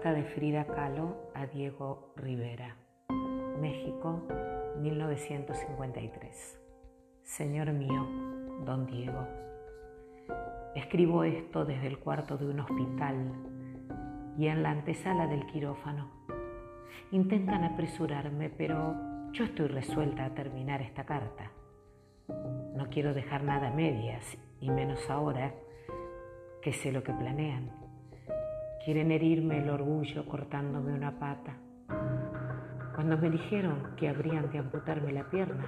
Carta de Frida Kahlo a Diego Rivera, México, 1953. Señor mío, don Diego, escribo esto desde el cuarto de un hospital y en la antesala del quirófano. Intentan apresurarme, pero yo estoy resuelta a terminar esta carta. No quiero dejar nada a medias, y menos ahora que sé lo que planean. Quieren herirme el orgullo cortándome una pata. Cuando me dijeron que habrían de amputarme la pierna,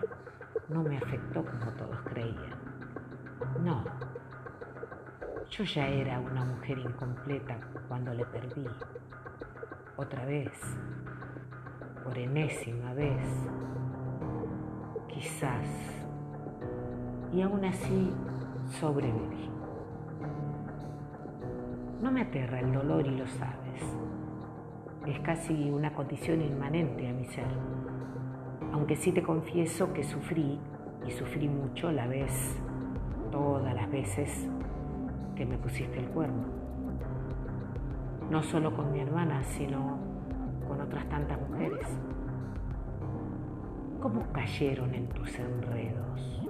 no me afectó como todos creían. No, yo ya era una mujer incompleta cuando le perdí. Otra vez, por enésima vez, quizás. Y aún así sobreviví. No me aterra el dolor y lo sabes. Es casi una condición inmanente a mi ser. Aunque sí te confieso que sufrí, y sufrí mucho la vez, todas las veces que me pusiste el cuerno. No solo con mi hermana, sino con otras tantas mujeres. ¿Cómo cayeron en tus enredos?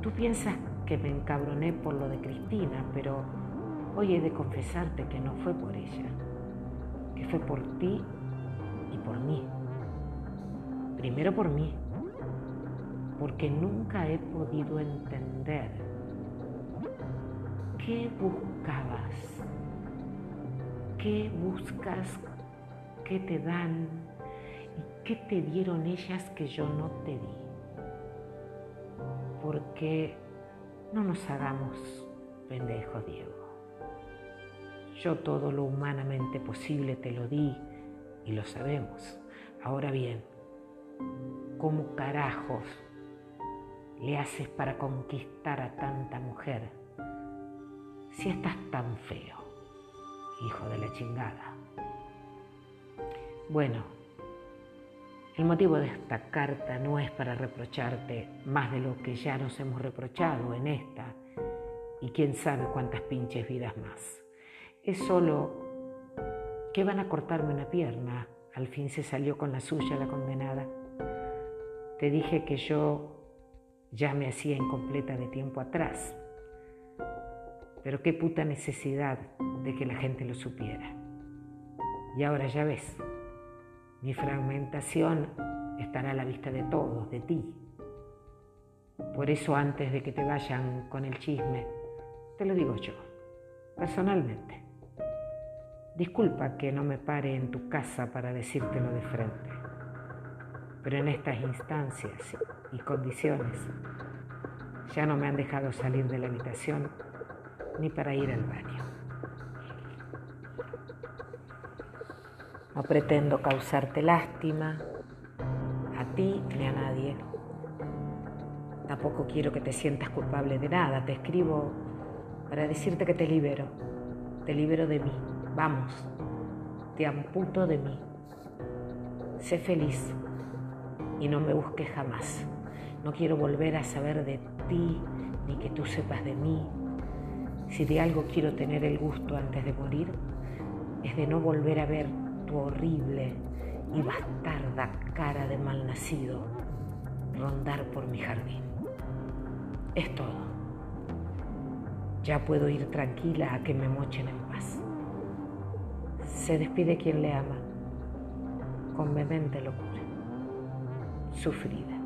Tú piensas que me encabroné por lo de Cristina, pero hoy he de confesarte que no fue por ella, que fue por ti y por mí. Primero por mí, porque nunca he podido entender qué buscabas, qué buscas, qué te dan y qué te dieron ellas que yo no te di. Porque no nos hagamos pendejos, Diego. Yo todo lo humanamente posible te lo di y lo sabemos. Ahora bien, ¿cómo carajos le haces para conquistar a tanta mujer si estás tan feo, hijo de la chingada? Bueno, el motivo de esta carta no es para reprocharte más de lo que ya nos hemos reprochado en esta y quién sabe cuántas pinches vidas más. Es solo que van a cortarme una pierna. Al fin se salió con la suya la condenada. Te dije que yo ya me hacía incompleta de tiempo atrás. Pero qué puta necesidad de que la gente lo supiera. Y ahora ya ves, mi fragmentación estará a la vista de todos, de ti. Por eso antes de que te vayan con el chisme, te lo digo yo, personalmente. Disculpa que no me pare en tu casa para decírtelo de frente, pero en estas instancias y condiciones ya no me han dejado salir de la habitación ni para ir al baño. No pretendo causarte lástima a ti ni a nadie. Tampoco quiero que te sientas culpable de nada. Te escribo para decirte que te libero. Te libero de mí. Vamos, te amputo de mí. Sé feliz y no me busques jamás. No quiero volver a saber de ti ni que tú sepas de mí. Si de algo quiero tener el gusto antes de morir, es de no volver a ver horrible y bastarda cara de malnacido rondar por mi jardín. Es todo. Ya puedo ir tranquila a que me mochen en paz. Se despide quien le ama, con vehemente locura, sufrida.